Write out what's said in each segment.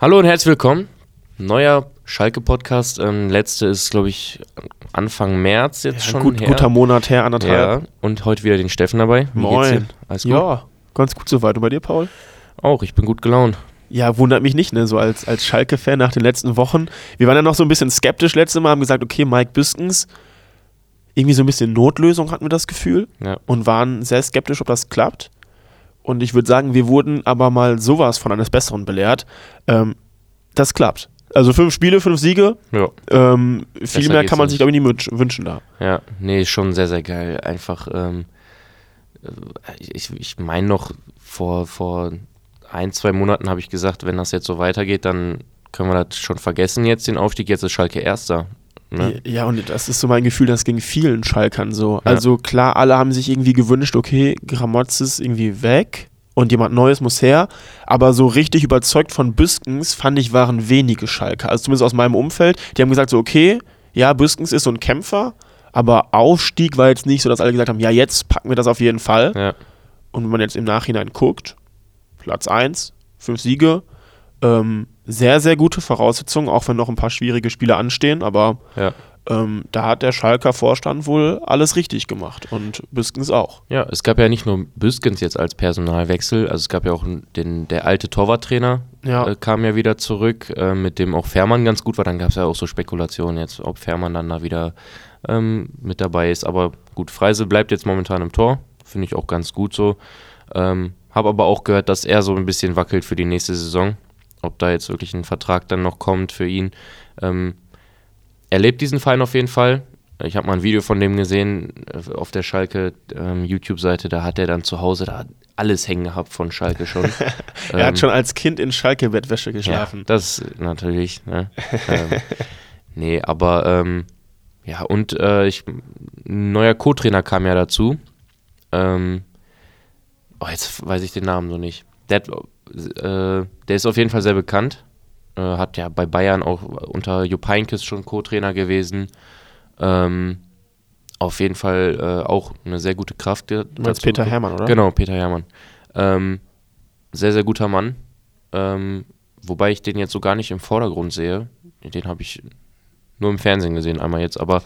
Hallo und herzlich willkommen. Neuer Schalke-Podcast. Ähm, letzte ist, glaube ich, Anfang März jetzt Ja, schon gut, her. guter Monat her, anderthalb. ja, und heute wieder den Steffen dabei. Wie? Moin. Alles gut? Ja, ganz gut soweit. Und bei dir, Paul? Auch, ich bin gut gelaunt. Ja, wundert mich nicht, ne? So als, als Schalke-Fan nach den letzten Wochen. Wir waren ja noch so ein bisschen skeptisch letztes Mal, haben gesagt, okay, Mike Büskens, irgendwie so ein bisschen Notlösung hatten wir das Gefühl Ja. und waren sehr skeptisch, ob das klappt. Und ich würde sagen, wir wurden aber mal sowas von eines Besseren belehrt. Ähm, das klappt. Also fünf Spiele, fünf Siege. Ja. Ähm, viel Besser mehr kann man nicht. sich, glaube ich, nie wünsch- wünschen da. Ja, nee, schon sehr, sehr geil. Einfach, ähm, äh, ich, ich meine noch, vor, vor ein, zwei Monaten habe ich gesagt, wenn das jetzt so weitergeht, dann können wir das schon vergessen jetzt, den Aufstieg. Jetzt ist Schalke Erster. Ne? Ja, und das ist so mein Gefühl, das ging vielen Schalkern so. Ja. Also klar, alle haben sich irgendwie gewünscht, okay, Gramotz ist irgendwie weg und jemand Neues muss her. Aber so richtig überzeugt von Büskens, fand ich, waren wenige Schalker. Also zumindest aus meinem Umfeld. Die haben gesagt so, okay, ja, Büskens ist so ein Kämpfer, aber Aufstieg war jetzt nicht so, dass alle gesagt haben, ja, jetzt packen wir das auf jeden Fall. Ja. Und wenn man jetzt im Nachhinein guckt, Platz 1, fünf Siege, ähm, sehr, sehr gute Voraussetzungen, auch wenn noch ein paar schwierige Spiele anstehen, aber Ja. ähm, da hat der Schalker Vorstand wohl alles richtig gemacht und Büskens auch. Ja, es gab ja nicht nur Büskens jetzt als Personalwechsel, also es gab ja auch den, der alte Torwarttrainer Ja. äh, kam ja wieder zurück, äh, mit dem auch Fährmann ganz gut war. Dann gab es ja auch so Spekulationen jetzt, ob Fährmann dann da wieder ähm, mit dabei ist. Aber gut, Freise bleibt jetzt momentan im Tor, finde ich auch ganz gut so. Ähm, Habe aber auch gehört, dass er so ein bisschen wackelt für die nächste Saison. Ob da jetzt wirklich ein Vertrag dann noch kommt für ihn. Ähm, er lebt diesen Verein auf jeden Fall. Ich habe mal ein Video von dem gesehen äh, auf der Schalke ähm, YouTube-Seite. Da hat er dann zu Hause da alles hängen gehabt von Schalke schon. er Ähm, hat schon als Kind in Schalke-Bettwäsche ja, geschlafen. das natürlich. Ne? ähm, nee, aber ähm, ja, und äh, ich, ein neuer Co-Trainer kam ja dazu. Ähm, oh, jetzt weiß ich den Namen so nicht. Der, hat, äh, der ist auf jeden Fall sehr bekannt. Äh, hat ja bei Bayern auch unter Jupp Heynckes schon Co-Trainer gewesen. Ähm, auf jeden Fall äh, auch eine sehr gute Kraft. Du meinst Peter Hermann, oder? Genau, Peter Hermann. Ähm, sehr, sehr guter Mann. Ähm, wobei ich den jetzt so gar nicht im Vordergrund sehe. Den habe ich nur im Fernsehen gesehen, einmal jetzt. Aber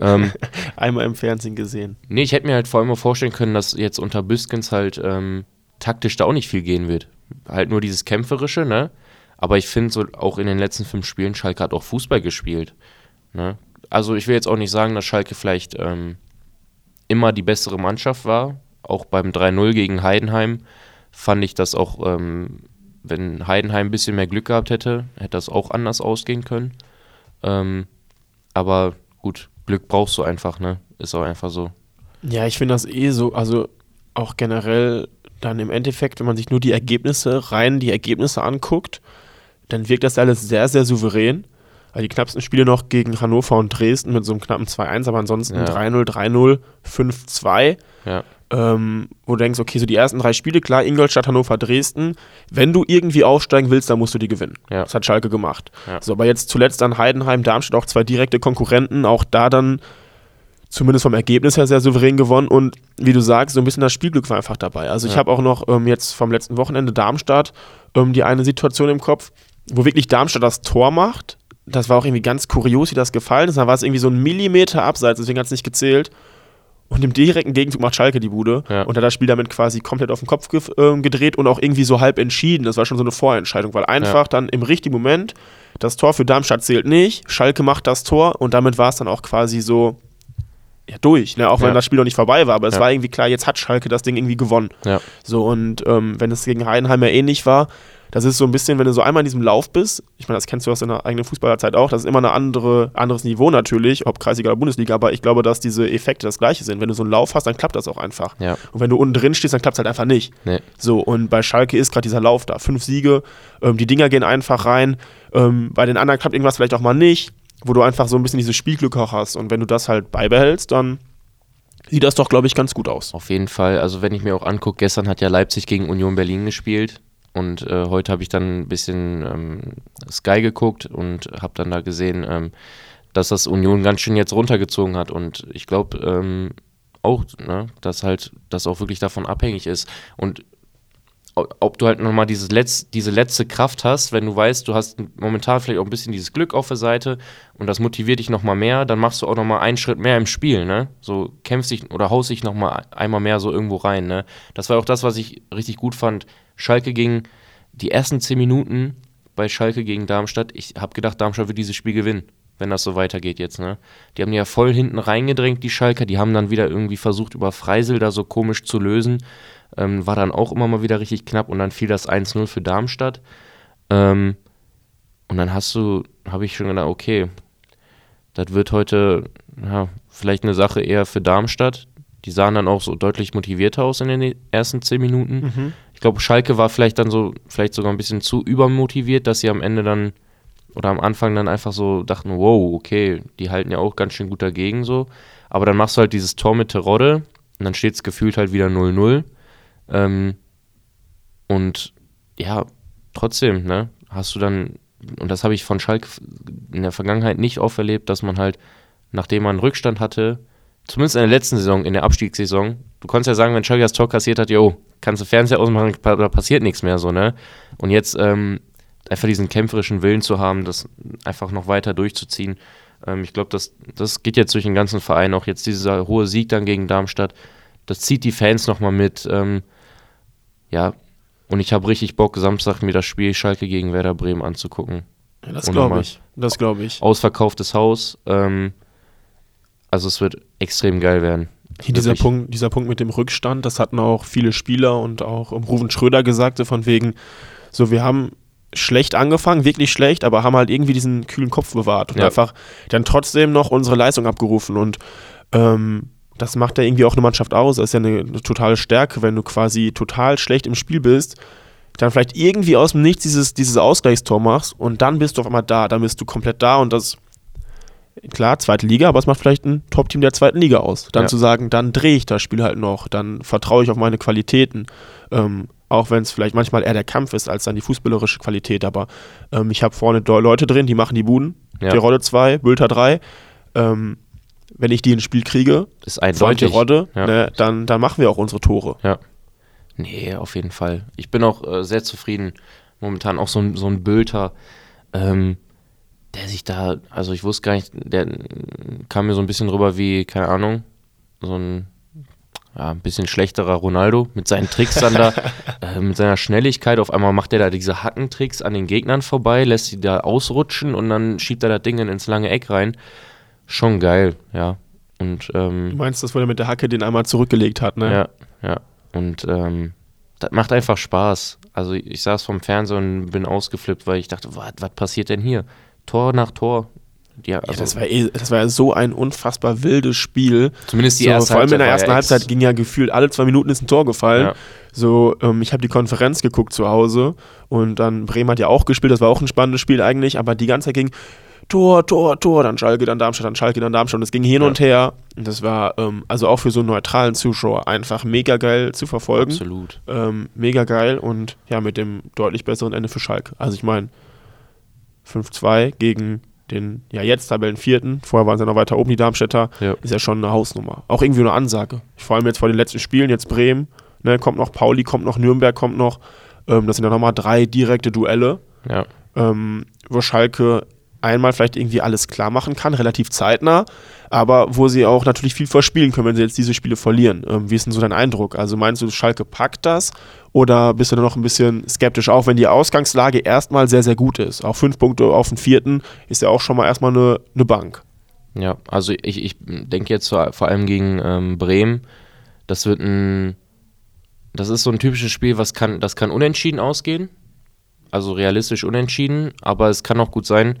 ähm, Einmal im Fernsehen gesehen. nee, ich hätte mir halt vor allem vorstellen können, dass jetzt unter Büskens halt ähm, taktisch da auch nicht viel gehen wird. Halt nur dieses Kämpferische, ne? Aber ich finde so auch in den letzten fünf Spielen, Schalke hat auch Fußball gespielt. Ne? Also ich will jetzt auch nicht sagen, dass Schalke vielleicht ähm, immer die bessere Mannschaft war. Auch beim 3-0 gegen Heidenheim fand ich das auch, ähm, wenn Heidenheim ein bisschen mehr Glück gehabt hätte, hätte das auch anders ausgehen können. Ähm, aber gut, Glück brauchst du einfach, ne? Ist auch einfach so. Ja, ich finde das eh so, also auch generell dann im Endeffekt, wenn man sich nur die Ergebnisse, rein die Ergebnisse anguckt, dann wirkt das alles sehr, sehr souverän. Also die knappsten Spiele noch gegen Hannover und Dresden mit so einem knappen 2-1, aber ansonsten Ja. 3-0, 3-0, 5-2. Ja. ähm, wo du denkst, okay, so die ersten drei Spiele, klar, Ingolstadt, Hannover, Dresden, wenn du irgendwie aufsteigen willst, dann musst du die gewinnen. Ja. Das hat Schalke gemacht. Ja. So, aber jetzt zuletzt dann Heidenheim, Darmstadt, auch zwei direkte Konkurrenten, auch da dann zumindest vom Ergebnis her sehr souverän gewonnen und wie du sagst, so ein bisschen das Spielglück war einfach dabei. Also ich Ja. habe auch noch ähm, jetzt vom letzten Wochenende Darmstadt ähm, die eine Situation im Kopf, wo wirklich Darmstadt das Tor macht. Das war auch irgendwie ganz kurios, wie das gefallen ist. Da war es irgendwie so ein Millimeter abseits, deswegen hat es nicht gezählt. Und im direkten Gegenzug macht Schalke die Bude Ja. und hat das Spiel damit quasi komplett auf den Kopf ge ähm, gedreht und auch irgendwie so halb entschieden. Das war schon so eine Vorentscheidung, weil einfach dann im richtigen Moment das Tor für Darmstadt zählt nicht, Schalke macht das Tor und damit war es dann auch quasi so ja, durch, ne? auch wenn Ja. das Spiel noch nicht vorbei war, aber es Ja. war irgendwie klar, jetzt hat Schalke das Ding irgendwie gewonnen. Ja. So und ähm, wenn es gegen Heidenheim ja ähnlich war, das ist so ein bisschen, wenn du so einmal in diesem Lauf bist, ich meine, das kennst du aus deiner eigenen Fußballerzeit auch, das ist immer ein andere, anderes Niveau natürlich, ob Kreisliga oder Bundesliga, aber ich glaube, dass diese Effekte das gleiche sind. Wenn du so einen Lauf hast, dann klappt das auch einfach. Ja. Und wenn du unten drin stehst, dann klappt es halt einfach nicht. Nee. So, und bei Schalke ist gerade dieser Lauf da. Fünf Siege, ähm, die Dinger gehen einfach rein. Ähm, bei den anderen klappt irgendwas vielleicht auch mal nicht, wo du einfach so ein bisschen dieses Spielglück auch hast. Und wenn du das halt beibehältst, dann sieht das doch, glaube ich, ganz gut aus. Auf jeden Fall. Also wenn ich mir auch angucke, gestern hat ja Leipzig gegen Union Berlin gespielt und äh, heute habe ich dann ein bisschen ähm, Sky geguckt und habe dann da gesehen, ähm, dass das Union ganz schön jetzt runtergezogen hat und ich glaube ähm, auch, ne, dass halt das auch wirklich davon abhängig ist und ob du halt nochmal dieses Letz-, diese letzte Kraft hast, wenn du weißt, du hast momentan vielleicht auch ein bisschen dieses Glück auf der Seite und das motiviert dich nochmal mehr, dann machst du auch nochmal einen Schritt mehr im Spiel, ne? So kämpfst dich oder haust dich nochmal einmal mehr so irgendwo rein, ne? Das war auch das, was ich richtig gut fand. Schalke ging die ersten zehn Minuten bei Schalke gegen Darmstadt. Ich habe gedacht, Darmstadt wird dieses Spiel gewinnen, wenn das so weitergeht jetzt, ne? Die haben ja voll hinten reingedrängt, die Schalker. Die haben dann wieder irgendwie versucht, über Freisel da so komisch zu lösen. Ähm, war dann auch immer mal wieder richtig knapp und dann fiel das 1-0 für Darmstadt. Ähm, und dann hast du, habe ich schon gedacht, okay, das wird heute ja, vielleicht eine Sache eher für Darmstadt. Die sahen dann auch so deutlich motivierter aus in den ersten zehn Minuten. Mhm. Ich glaube, Schalke war vielleicht dann so, vielleicht sogar ein bisschen zu übermotiviert, dass sie am Ende dann oder am Anfang dann einfach so dachten, wow, okay, die halten ja auch ganz schön gut dagegen so. Aber dann machst du halt dieses Tor mit Terodde und dann steht es gefühlt halt wieder 0-0. Ähm, und ja, trotzdem, ne, hast du dann, und das habe ich von Schalke in der Vergangenheit nicht oft erlebt, dass man halt, nachdem man einen Rückstand hatte, zumindest in der letzten Saison, in der Abstiegssaison, du konntest ja sagen, wenn Schalke das Tor kassiert hat, jo, kannst du Fernseher ausmachen, da passiert nichts mehr so, ne? Und jetzt ähm, einfach diesen kämpferischen Willen zu haben, das einfach noch weiter durchzuziehen. Ähm, ich glaube, das, das geht jetzt durch den ganzen Verein, auch jetzt dieser hohe Sieg dann gegen Darmstadt, das zieht die Fans nochmal mit. Ähm, ja, und ich habe richtig Bock, Samstag mir das Spiel Schalke gegen Werder Bremen anzugucken. Ja, das glaube ich. Das glaube ich. Ausverkauftes Haus. Ähm, also es wird extrem geil werden. Hier dieser. Punkt, dieser Punkt mit dem Rückstand, das hatten auch viele Spieler und auch ähm, Ruven Schröder gesagt, so von wegen, so wir haben schlecht angefangen, wirklich schlecht, aber haben halt irgendwie diesen kühlen Kopf bewahrt und Ja. einfach dann trotzdem noch unsere Leistung abgerufen und ähm, das macht ja irgendwie auch eine Mannschaft aus. Das ist ja eine, eine totale Stärke, wenn du quasi total schlecht im Spiel bist, dann vielleicht irgendwie aus dem Nichts dieses, dieses Ausgleichstor machst und dann bist du auf einmal da, dann bist du komplett da und das klar, zweite Liga, aber es macht vielleicht ein Top-Team der zweiten Liga aus. Dann Ja. zu sagen, dann drehe ich das Spiel halt noch, dann vertraue ich auf meine Qualitäten. Ähm, auch wenn es vielleicht manchmal eher der Kampf ist, als dann die fußballerische Qualität. Aber ähm, ich habe vorne Leute drin, die machen die Buden. Ja. Terodde 2, Bülter 3. Ähm, wenn ich die ins Spiel kriege, ist eindeutig. Terodde, Ja. ne, dann, dann machen wir auch unsere Tore. Nee, auf jeden Fall. Ich bin auch äh, sehr zufrieden. Momentan auch so ein, so ein Bülter, ähm, der sich da, also ich wusste gar nicht, der äh, kam mir so ein bisschen rüber wie, keine Ahnung, so ein ja, ein bisschen schlechterer Ronaldo mit seinen Tricks dann da, äh, mit seiner Schnelligkeit. Auf einmal macht er da diese Hackentricks an den Gegnern vorbei, lässt sie da ausrutschen und dann schiebt er das Ding ins lange Eck rein. Schon geil, ja. Und ähm, Du meinst, das, wo er mit der Hacke den einmal zurückgelegt hat, ne? ja, ja. Und ähm, das macht einfach Spaß. Also ich saß vom Fernseher und bin ausgeflippt, weil ich dachte, was passiert denn hier? Tor nach Tor. Ja, also das, war eh, das war ja so ein unfassbar wildes Spiel. zumindest die so, erste vor allem in der ersten ex- Halbzeit ging ja gefühlt alle zwei Minuten ist ein Tor gefallen. Ja. So, ähm, ich habe die Konferenz geguckt zu Hause und dann Bremen hat ja auch gespielt, das war auch ein spannendes Spiel eigentlich, aber die ganze Zeit ging Tor, Tor, Tor, dann Schalke, dann Darmstadt, dann Schalke, dann Darmstadt und es ging hin Ja. und her. Und das war ähm, also auch für so einen neutralen Zuschauer einfach mega geil zu verfolgen. Absolut. Ähm, mega geil und ja, mit dem deutlich besseren Ende für Schalke. Also ich meine, 5-2 gegen den, ja jetzt Tabellenvierten, vorher waren sie noch weiter oben, die Darmstädter, Ja. ist ja schon eine Hausnummer. Auch irgendwie eine Ansage. Vor allem jetzt vor den letzten Spielen, jetzt Bremen, ne, kommt noch Pauli, kommt noch Nürnberg, kommt noch, ähm, das sind ja nochmal drei direkte Duelle, Ja. ähm, wo Schalke einmal vielleicht irgendwie alles klar machen kann, relativ zeitnah, aber wo sie auch natürlich viel verspielen können, wenn sie jetzt diese Spiele verlieren. Ähm, wie ist denn so dein Eindruck? Also meinst du, Schalke packt das oder bist du noch ein bisschen skeptisch, auch wenn die Ausgangslage erstmal sehr, sehr gut ist? Auch fünf Punkte auf den vierten ist ja auch schon mal erstmal eine, eine Bank. Ja, also ich, ich denke jetzt vor vor allem gegen ähm, Bremen, das wird ein, das ist so ein typisches Spiel, was kann, das kann unentschieden ausgehen, also realistisch unentschieden, aber es kann auch gut sein,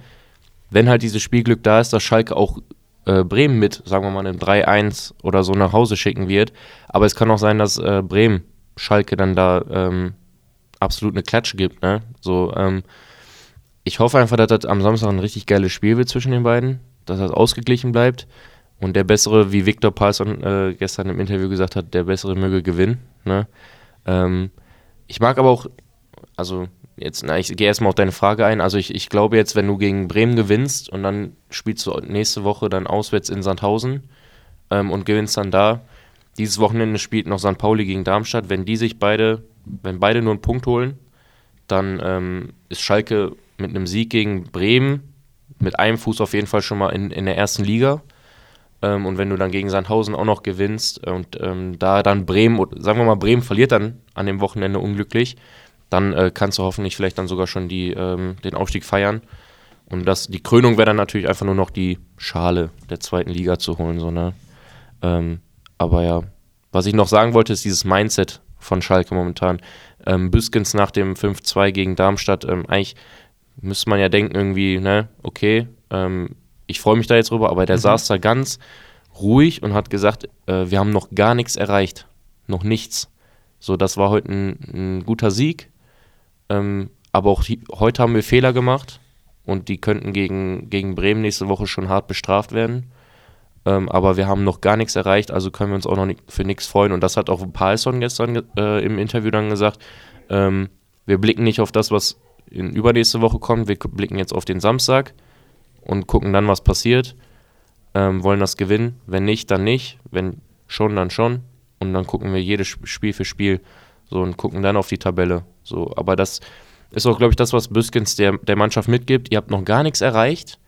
wenn halt dieses Spielglück da ist, dass Schalke auch äh, Bremen mit, sagen wir mal, einem 3-1 oder so nach Hause schicken wird, aber es kann auch sein, dass äh, Bremen Schalke dann da ähm, absolut eine Klatsche gibt, ne? So, ähm, ich hoffe einfach, dass das am Samstag ein richtig geiles Spiel wird zwischen den beiden, dass das ausgeglichen bleibt. Und der Bessere, wie Viktor Palsson äh, gestern im Interview gesagt hat, der Bessere möge gewinnen. Ne? Ähm, ich mag aber auch, also jetzt, na, ich gehe erstmal auf deine Frage ein. Also ich, ich glaube jetzt, wenn du gegen Bremen gewinnst und dann spielst du nächste Woche dann auswärts in Sandhausen ähm, und gewinnst dann da. Dieses Wochenende spielt noch St. Pauli gegen Darmstadt. Wenn die sich beide wenn beide nur einen Punkt holen, dann ähm, ist Schalke mit einem Sieg gegen Bremen mit einem Fuß auf jeden Fall schon mal in, in der ersten Liga. Ähm, und wenn du dann gegen Sandhausen auch noch gewinnst und ähm, da dann Bremen, sagen wir mal, Bremen verliert dann an dem Wochenende unglücklich, dann äh, kannst du hoffentlich vielleicht dann sogar schon die, ähm, den Aufstieg feiern. Und das, die Krönung wäre dann natürlich einfach nur noch die Schale der zweiten Liga zu holen. So, ne? Ähm, aber ja, was ich noch sagen wollte, ist dieses Mindset von Schalke momentan. Ähm, Büskens nach dem 5-2 gegen Darmstadt, ähm, eigentlich müsste man ja denken, irgendwie, ne, okay, ähm, ich freue mich da jetzt drüber, aber der mhm. saß da ganz ruhig und hat gesagt, äh, wir haben noch gar nichts erreicht. Noch nichts. So, das war heute ein, ein guter Sieg. Ähm, aber auch die, heute haben wir Fehler gemacht und die könnten gegen, gegen Bremen nächste Woche schon hart bestraft werden. Ähm, aber wir haben noch gar nichts erreicht, also können wir uns auch noch nicht, für nichts freuen. Und das hat auch Palsson gestern äh, im Interview dann gesagt. Ähm, wir blicken nicht auf das, was in übernächste Woche kommt. Wir blicken jetzt auf den Samstag und gucken dann, was passiert. Ähm, wollen das gewinnen. Wenn nicht, dann nicht. Wenn schon, dann schon. Und dann gucken wir jedes Spiel für Spiel so und gucken dann auf die Tabelle. So, aber das ist auch, glaube ich, das, was Büskens der, der Mannschaft mitgibt. Ihr habt noch gar nichts erreicht.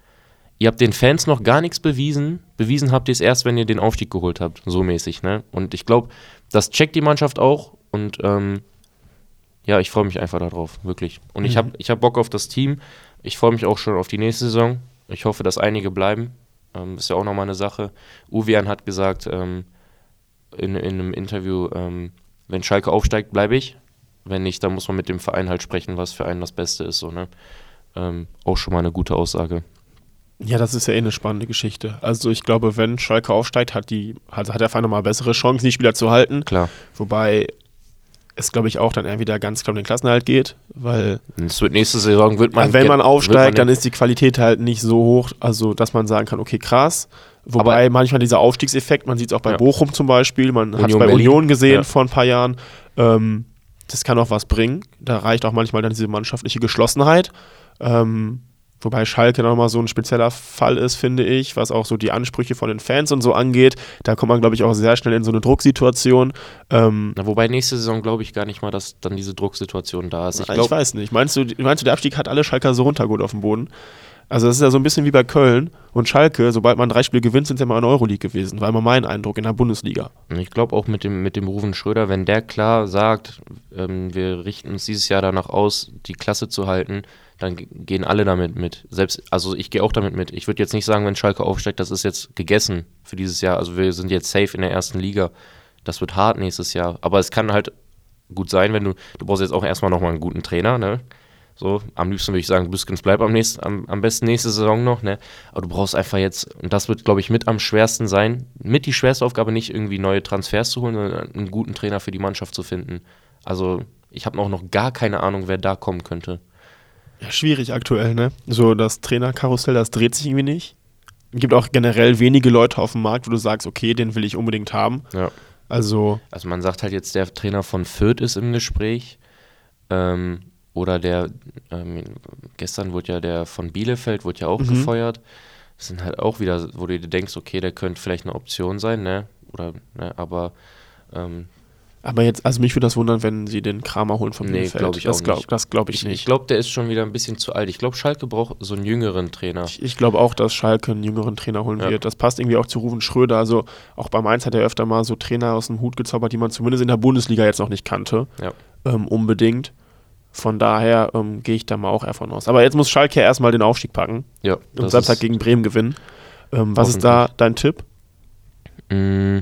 Ihr habt den Fans noch gar nichts bewiesen. Bewiesen habt ihr es erst, wenn ihr den Aufstieg geholt habt. So mäßig, ne? Und ich glaube, das checkt die Mannschaft auch. Und ähm, ja, ich freue mich einfach darauf, wirklich. Und mhm. ich habe ich hab Bock auf das Team. Ich freue mich auch schon auf die nächste Saison. Ich hoffe, dass einige bleiben. Ähm, ist ja auch nochmal eine Sache. Uwian hat gesagt ähm, in, in einem Interview, ähm, wenn Schalke aufsteigt, bleibe ich. Wenn nicht, dann muss man mit dem Verein halt sprechen, was für einen das Beste ist. So, ne? Ähm, auch schon mal eine gute Aussage. Ja, das ist ja eh eine spannende Geschichte. Also ich glaube, wenn Schalke aufsteigt, hat die, also hat der Verein nochmal bessere Chancen, die Spieler zu halten. Klar. Wobei es, glaube ich, auch dann entweder ganz klar um den Klassenhalt geht, weil. Es wird nächste Saison wird man. Wenn man aufsteigt, man dann ist die Qualität halt nicht so hoch, also dass man sagen kann, okay, krass. Wobei aber manchmal dieser Aufstiegseffekt, man sieht es auch bei ja. Bochum zum Beispiel, man hat es bei Berlin. Union gesehen ja. vor ein paar Jahren. Ähm, das kann auch was bringen. Da reicht auch manchmal dann diese mannschaftliche Geschlossenheit. Ähm, Wobei Schalke nochmal so ein spezieller Fall ist, finde ich, was auch so die Ansprüche von den Fans und so angeht. Da kommt man, glaube ich, auch sehr schnell in so eine Drucksituation. Ähm, Na, wobei nächste Saison glaube ich gar nicht mal, dass dann diese Drucksituation da ist. Ich, glaub, ich weiß nicht. Meinst du, meinst du, der Abstieg hat alle Schalker so runtergeholt auf dem Boden? Also das ist ja so ein bisschen wie bei Köln und Schalke, sobald man drei Spiele gewinnt, sind sie immer in der Euroleague gewesen, war immer mein Eindruck in der Bundesliga. Ich glaube auch mit dem, mit dem Rufen Schröder, wenn der klar sagt, ähm, wir richten uns dieses Jahr danach aus, die Klasse zu halten, dann gehen alle damit mit. Selbst, also ich gehe auch damit mit. Ich würde jetzt nicht sagen, wenn Schalke aufsteigt, das ist jetzt gegessen für dieses Jahr. Also wir sind jetzt safe in der ersten Liga. Das wird hart nächstes Jahr. Aber es kann halt gut sein, wenn du, du brauchst jetzt auch erstmal nochmal einen guten Trainer, ne? So, am liebsten würde ich sagen, Büskens bleibt am, nächsten, am, am besten nächste Saison noch, ne? Aber du brauchst einfach jetzt, und das wird, glaube ich, mit am schwersten sein, mit die schwerste Aufgabe, nicht irgendwie neue Transfers zu holen, sondern einen guten Trainer für die Mannschaft zu finden. Also, ich habe auch noch gar keine Ahnung, wer da kommen könnte. Ja, schwierig aktuell, ne? So das Trainerkarussell, das dreht sich irgendwie nicht. Es gibt auch generell wenige Leute auf dem Markt, wo du sagst, okay, den will ich unbedingt haben. Ja. Also. Also man sagt halt jetzt, der Trainer von Fürth ist im Gespräch. Ähm, oder der, ähm, gestern wurde ja der von Bielefeld, wurde ja auch mhm. gefeuert. Das sind halt auch wieder, wo du dir denkst, okay, der könnte vielleicht eine Option sein, ne? Oder, ne, aber ähm, aber jetzt, also mich würde das wundern, wenn sie den Kramer holen vom nee, Bielefeld. Glaub ich das glaube glaub ich, ich, nicht. Ich glaube, der ist schon wieder ein bisschen zu alt. Ich glaube, Schalke braucht so einen jüngeren Trainer. Ich, ich glaube auch, dass Schalke einen jüngeren Trainer holen ja. wird. Das passt irgendwie auch zu Ruven Schröder. Also auch bei Mainz hat er öfter mal so Trainer aus dem Hut gezaubert, die man zumindest in der Bundesliga jetzt noch nicht kannte. Ja. Ähm, unbedingt. Von daher ähm, gehe ich da mal auch eher von aus. Aber jetzt muss Schalke erstmal den Aufstieg packen. Ja. Und Samstag gegen Bremen gewinnen. Ähm, was ist da dein Tipp? Mm,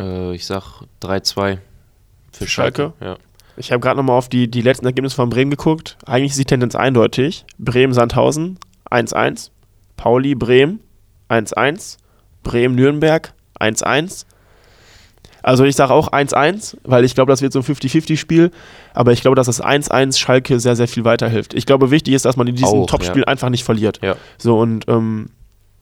äh, ich sag 3-2. Für Schalke? Ja. Ich habe gerade nochmal auf die, die letzten Ergebnisse von Bremen geguckt. Eigentlich ist die Tendenz eindeutig. Bremen-Sandhausen 1-1. Pauli-Bremen 1-1. Bremen-Nürnberg 1-1. Also ich sage auch 1-1, weil ich glaube, das wird so ein 50-50-Spiel. Aber ich glaube, dass das 1-1 Schalke sehr, sehr viel weiterhilft. Ich glaube, wichtig ist, dass man in diesen Topspielen ja. einfach nicht verliert. Ja. So und ähm,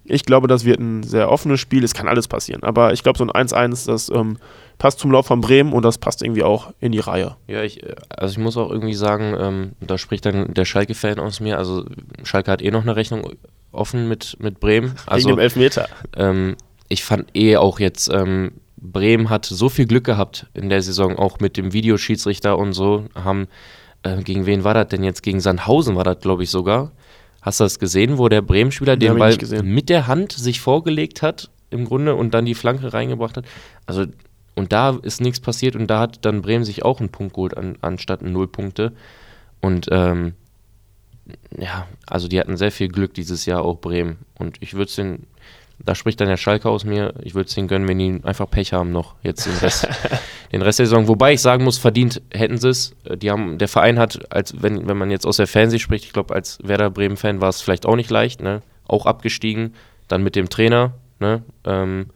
ich glaube, das wird ein sehr offenes Spiel. Es kann alles passieren. Aber ich glaube, so ein 1-1, das ähm, passt zum Lauf von Bremen und das passt irgendwie auch in die Reihe. Ja, ich, also ich muss auch irgendwie sagen, ähm, da spricht dann der Schalke-Fan aus mir. Also Schalke hat eh noch eine Rechnung offen mit, mit Bremen. Also, Wegen dem Elfmeter. Ähm, ich fand eh auch jetzt ähm, Bremen hat so viel Glück gehabt in der Saison, auch mit dem Videoschiedsrichter und so, haben, äh, gegen wen war das denn jetzt? Gegen Sandhausen war das, glaube ich, sogar. Hast du das gesehen, wo der Bremen-Spieler den Ball mit der Hand sich vorgelegt hat, im Grunde, und dann die Flanke reingebracht hat? Also, und da ist nichts passiert und da hat dann Bremen sich auch einen Punkt geholt, an, anstatt null Punkte. Und ähm, ja, also die hatten sehr viel Glück dieses Jahr auch Bremen. Und ich würde es den, da spricht dann der Schalke aus mir, ich würde es denen gönnen, wenn die einfach Pech haben noch jetzt den Rest, den Rest der Saison. Wobei ich sagen muss, verdient hätten sie es. Äh, Die haben, der Verein hat, als wenn, wenn man jetzt aus der Fernseh spricht, ich glaube, als Werder Bremen-Fan war es vielleicht auch nicht leicht, ne? Auch abgestiegen. Dann mit dem Trainer, ne? Ähm,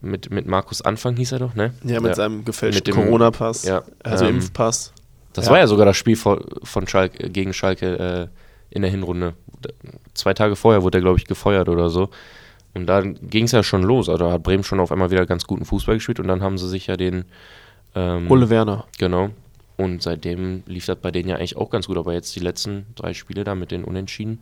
mit, mit Markus Anfang hieß er doch, ne? Ja, mit seinem gefälschten Mit dem- Corona-Pass, ja, also ähm, Impfpass. Das Ja. war ja sogar das Spiel von, von Schalke, gegen Schalke äh, in der Hinrunde. Zwei Tage vorher wurde er, glaube ich, gefeuert oder so. Und da ging es ja schon los. Also da hat Bremen schon auf einmal wieder ganz guten Fußball gespielt und dann haben sie sich ja den. Ähm, Ole Werner. Genau. Und seitdem lief das bei denen ja eigentlich auch ganz gut. Aber jetzt die letzten drei Spiele da mit den Unentschieden.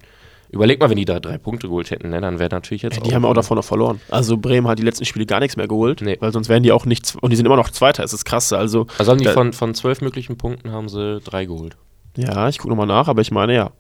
Überleg mal, wenn die da drei Punkte geholt hätten, ne, dann wäre natürlich jetzt. Ey, die haben auch davon noch verloren. Also Bremen hat die letzten Spiele gar nichts mehr geholt, Nee. weil sonst wären die auch nichts und die sind immer noch Zweiter. Es ist krass. Also Also haben die von, von zwölf möglichen Punkten haben sie drei geholt. ja, ich gucke nochmal nach, aber ich meine ja.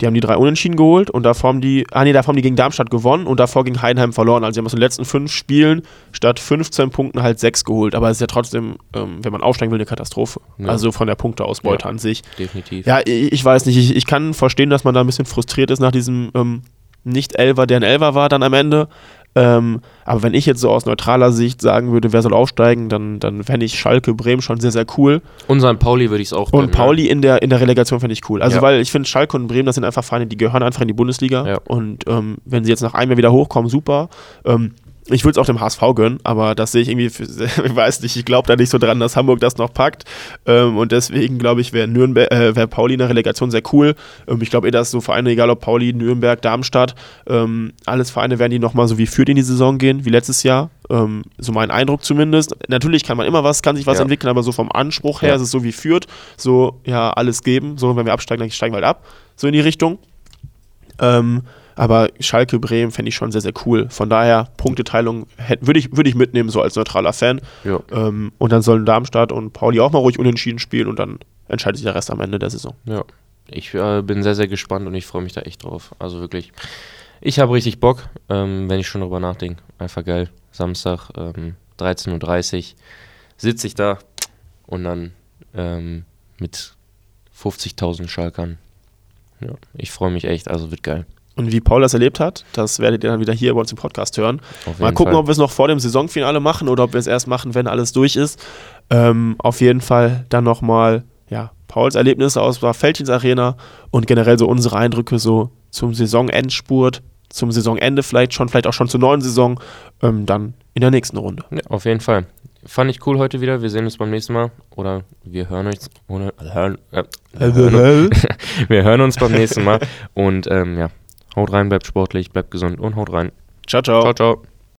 Die haben die drei Unentschieden geholt und davor haben die, ah nee, davor haben die gegen Darmstadt gewonnen und davor gegen Heidenheim verloren. Also sie haben aus den letzten fünf Spielen statt 15 Punkten halt sechs geholt. Aber es ist ja trotzdem, ähm, wenn man aufsteigen will, eine Katastrophe. Ja. Also von der Punkteausbeute Ja. an sich. Definitiv. Ja, ich, ich weiß nicht. Ich, ich kann verstehen, dass man da ein bisschen frustriert ist nach diesem ähm, Nicht-Elver, der ein Elver war dann am Ende. Ähm, aber wenn ich jetzt so aus neutraler Sicht sagen würde, wer soll aufsteigen, dann, dann fände ich Schalke Bremen schon sehr, sehr cool. Unseren Pauli würde ich es auch Und gönnen, ne? Pauli in der, in der Relegation fände ich cool. Also, Ja. weil ich finde, Schalke und Bremen, das sind einfach Vereine, die gehören einfach in die Bundesliga. Ja. Und ähm, wenn sie jetzt nach einem Jahr wieder hochkommen, super. Ähm, ich würde es auch dem HSV gönnen, aber das sehe ich irgendwie, für, ich weiß nicht, ich glaube da nicht so dran, dass Hamburg das noch packt. Ähm, und deswegen glaube ich, wäre Nürnberg, äh, wäre Pauli in der Relegation sehr cool. Ähm, ich glaube eh, dass so Vereine, egal ob Pauli, Nürnberg, Darmstadt, ähm, alles Vereine werden die nochmal so wie Fürth in die Saison gehen, wie letztes Jahr. Ähm, so mein Eindruck zumindest. Natürlich kann man immer was, kann sich was Ja. entwickeln, aber so vom Anspruch her Ja. ist es so wie Fürth, so ja, alles geben. So, wenn wir absteigen, dann steigen wir halt ab. So in die Richtung. Ähm, aber Schalke Bremen fände ich schon sehr, sehr cool. Von daher, Punkteteilung würde ich, würd ich mitnehmen, so als neutraler Fan. Ja. Ähm, und dann sollen Darmstadt und Pauli auch mal ruhig unentschieden spielen und dann entscheidet sich der Rest am Ende der Saison. Ja, ich äh, bin sehr, sehr gespannt und ich freue mich da echt drauf. Also wirklich, ich habe richtig Bock, ähm, wenn ich schon drüber nachdenke. Einfach geil. Samstag, ähm, 13.30 Uhr, sitze ich da und dann ähm, mit 50.000 Schalkern. Ja, ich freue mich echt, also wird geil. Und wie Paul das erlebt hat, das werdet ihr dann wieder hier bei uns im Podcast hören. Mal gucken, Fall. ob wir es noch vor dem Saisonfinale machen oder ob wir es erst machen, wenn alles durch ist. Ähm, auf jeden Fall dann nochmal, ja, Pauls Erlebnisse aus der Feldchens Arena und generell so unsere Eindrücke so zum Saisonendspurt, zum Saisonende vielleicht schon, vielleicht auch schon zur neuen Saison, ähm, dann in der nächsten Runde. Ja, auf jeden Fall. Fand ich cool heute wieder. Wir sehen uns beim nächsten Mal. Oder wir hören uns. Hören, äh, wir, hören, wir hören uns beim nächsten Mal. Und ähm, ja, haut rein, bleibt sportlich, bleibt gesund und haut rein. ciao, ciao. Ciao, ciao.